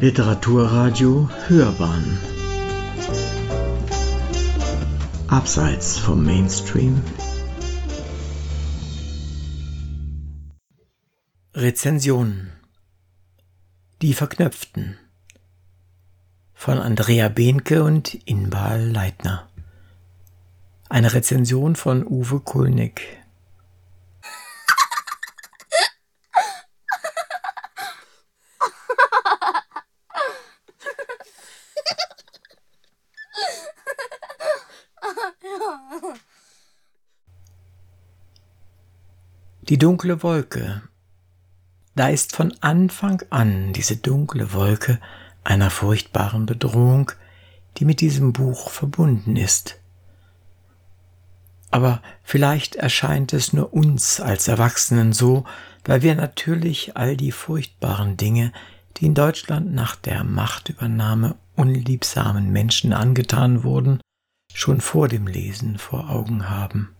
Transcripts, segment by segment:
Literaturradio Hörbahn. Abseits vom Mainstream. Rezensionen Die Verknöpften. Von Andrea Behnke und Inbal Leitner. Eine Rezension von Uwe Kulnig Die dunkle Wolke. Da ist von Anfang an diese dunkle Wolke einer furchtbaren Bedrohung, die mit diesem Buch verbunden ist. Aber vielleicht erscheint es nur uns als Erwachsenen so, weil wir natürlich all die furchtbaren Dinge, die in Deutschland nach der Machtübernahme unliebsamen Menschen angetan wurden, schon vor dem Lesen vor Augen haben.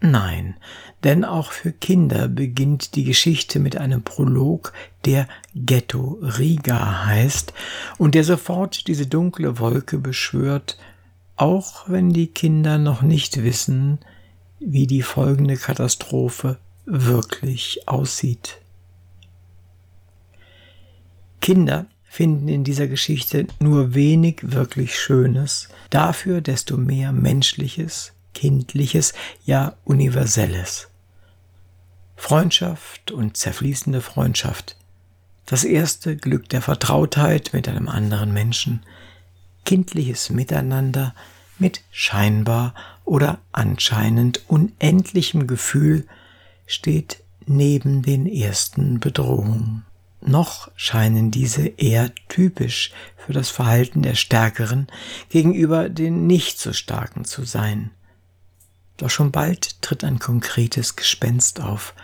Nein, denn auch für Kinder beginnt die Geschichte mit einem Prolog, der Ghetto Riga heißt und der sofort diese dunkle Wolke beschwört, auch wenn die Kinder noch nicht wissen, wie die folgende Katastrophe wirklich aussieht. Kinder finden in dieser Geschichte nur wenig wirklich Schönes, dafür desto mehr Menschliches, Kindliches, ja Universelles. Freundschaft und zerfließende Freundschaft. Das erste Glück der Vertrautheit mit einem anderen Menschen. Kindliches Miteinander mit scheinbar oder anscheinend unendlichem Gefühl steht neben den ersten Bedrohungen. Noch scheinen diese eher typisch für das Verhalten der Stärkeren gegenüber den nicht so Starken zu sein. Doch schon bald tritt ein konkretes Gespenst auf,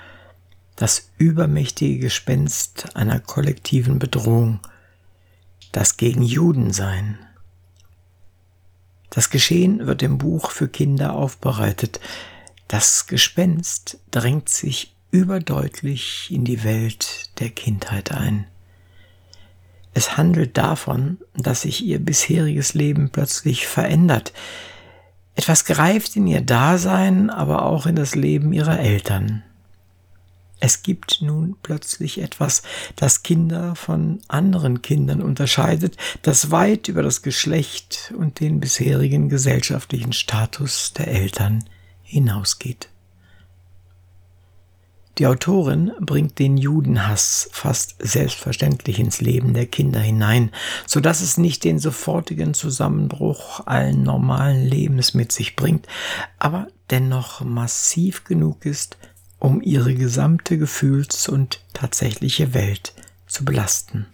das übermächtige Gespenst einer kollektiven Bedrohung, das gegen Juden sein. Das Geschehen wird im Buch für Kinder aufbereitet. Das Gespenst drängt sich überdeutlich in die Welt der Kindheit ein. Es handelt davon, dass sich ihr bisheriges Leben plötzlich verändert, etwas greift in ihr Dasein, aber auch in das Leben ihrer Eltern. Es gibt nun plötzlich etwas, das Kinder von anderen Kindern unterscheidet, das weit über das Geschlecht und den bisherigen gesellschaftlichen Status der Eltern hinausgeht. Die Autorin bringt den Judenhass fast selbstverständlich ins Leben der Kinder hinein, so dass es nicht den sofortigen Zusammenbruch allen normalen Lebens mit sich bringt, aber dennoch massiv genug ist, um ihre gesamte Gefühls- und tatsächliche Welt zu belasten.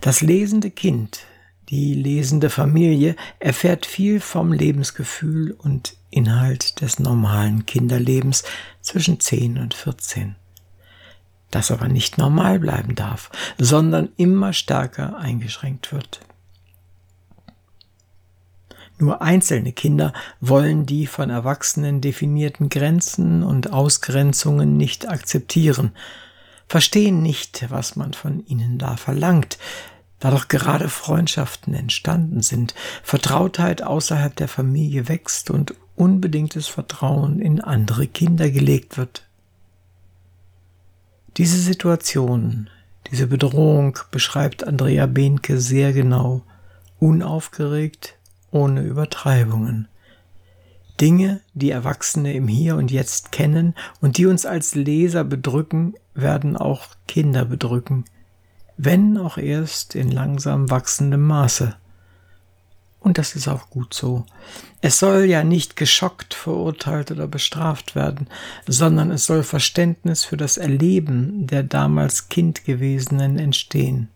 Das lesende Kind die lesende Familie erfährt viel vom Lebensgefühl und Inhalt des normalen Kinderlebens zwischen 10 und 14. Das aber nicht normal bleiben darf, sondern immer stärker eingeschränkt wird. Nur einzelne Kinder wollen die von Erwachsenen definierten Grenzen und Ausgrenzungen nicht akzeptieren, verstehen nicht, was man von ihnen da verlangt, da doch gerade Freundschaften entstanden sind, Vertrautheit außerhalb der Familie wächst und unbedingtes Vertrauen in andere Kinder gelegt wird. Diese Situation, diese Bedrohung beschreibt Andrea Behnke sehr genau, unaufgeregt, ohne Übertreibungen. Dinge, die Erwachsene im Hier und Jetzt kennen und die uns als Leser bedrücken, werden auch Kinder bedrücken, wenn auch erst in langsam wachsendem Maße. Und das ist auch gut so. Es soll ja nicht geschockt, verurteilt oder bestraft werden, sondern es soll Verständnis für das Erleben der damals Kindgewesenen entstehen.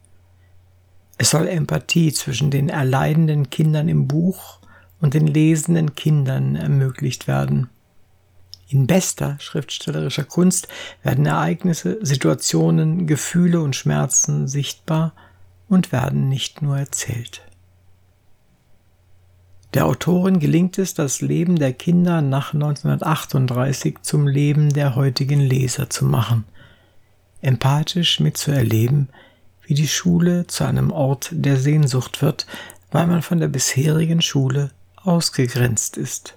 Es soll Empathie zwischen den erleidenden Kindern im Buch und den lesenden Kindern ermöglicht werden. In bester schriftstellerischer Kunst werden Ereignisse, Situationen, Gefühle und Schmerzen sichtbar und werden nicht nur erzählt. Der Autorin gelingt es, das Leben der Kinder nach 1938 zum Leben der heutigen Leser zu machen, empathisch mitzuerleben, wie die Schule zu einem Ort der Sehnsucht wird, weil man von der bisherigen Schule ausgegrenzt ist.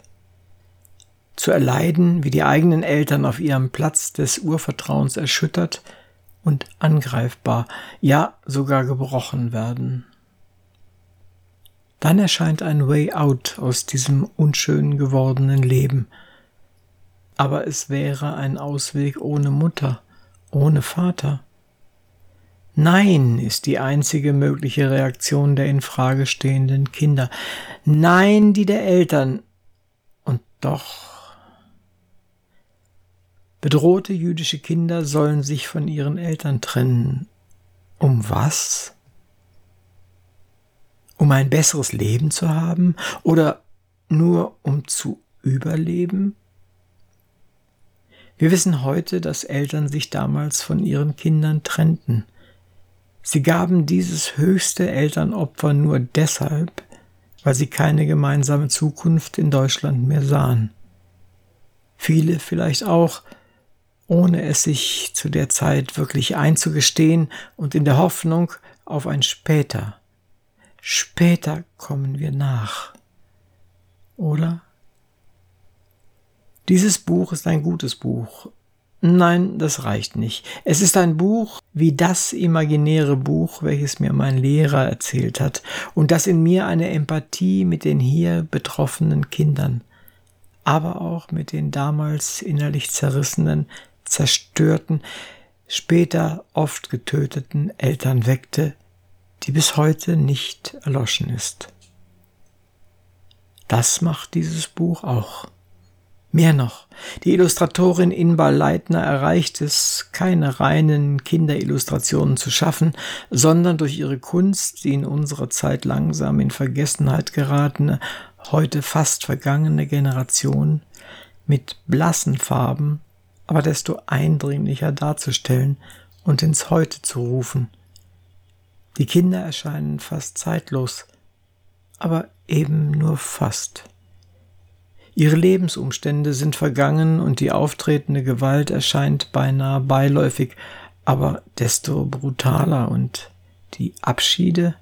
Zu erleiden, wie die eigenen Eltern auf ihrem Platz des Urvertrauens erschüttert und angreifbar, ja sogar gebrochen werden. Dann erscheint ein Way out aus diesem unschön gewordenen Leben. Aber es wäre ein Ausweg ohne Mutter, ohne Vater. Nein ist die einzige mögliche Reaktion der in Frage stehenden Kinder. Nein, die der Eltern. Und doch. Bedrohte jüdische Kinder sollen sich von ihren Eltern trennen. Um was? Um ein besseres Leben zu haben oder nur um zu überleben? Wir wissen heute, dass Eltern sich damals von ihren Kindern trennten. Sie gaben dieses höchste Elternopfer nur deshalb, weil sie keine gemeinsame Zukunft in Deutschland mehr sahen. Viele vielleicht auch, ohne es sich zu der Zeit wirklich einzugestehen und in der Hoffnung auf ein später. Später kommen wir nach. Oder? Dieses Buch ist ein gutes Buch, Nein, das reicht nicht. Es ist ein Buch wie das imaginäre Buch, welches mir mein Lehrer erzählt hat und das in mir eine Empathie mit den hier betroffenen Kindern, aber auch mit den damals innerlich zerrissenen, zerstörten, später oft getöteten Eltern weckte, die bis heute nicht erloschen ist. Das macht dieses Buch auch. Mehr noch, die Illustratorin Inbal Leitner erreicht es, keine reinen Kinderillustrationen zu schaffen, sondern durch ihre Kunst die in unserer Zeit langsam in Vergessenheit geratene, heute fast vergangene Generation mit blassen Farben, aber desto eindringlicher darzustellen und ins Heute zu rufen. Die Kinder erscheinen fast zeitlos, aber eben nur fast. Ihre Lebensumstände sind vergangen und die auftretende Gewalt erscheint beinahe beiläufig, aber desto brutaler und die Abschiede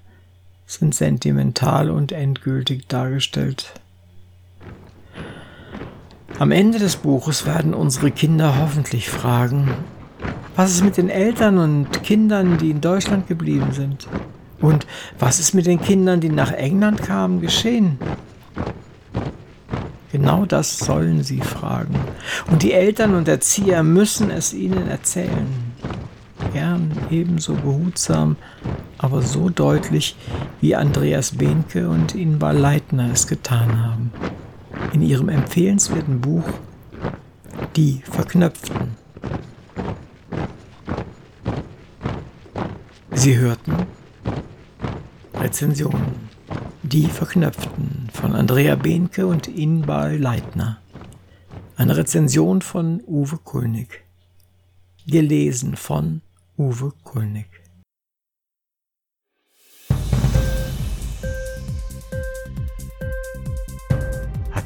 sind sentimental und endgültig dargestellt. Am Ende des Buches werden unsere Kinder hoffentlich fragen, was ist mit den Eltern und Kindern, die in Deutschland geblieben sind? Und was ist mit den Kindern, die nach England kamen, geschehen? Genau das sollen sie fragen. Und die Eltern und Erzieher müssen es ihnen erzählen. Gern ebenso behutsam, aber so deutlich, wie Andreas Behnke und Inbar Leitner es getan haben. In ihrem empfehlenswerten Buch Die Verknöpften. Sie hörten Rezensionen. Die Verknöpften von Andrea Behnke und Inbal Leitner. Eine Rezension von Uwe Kulnig. Gelesen von Uwe Kulnig.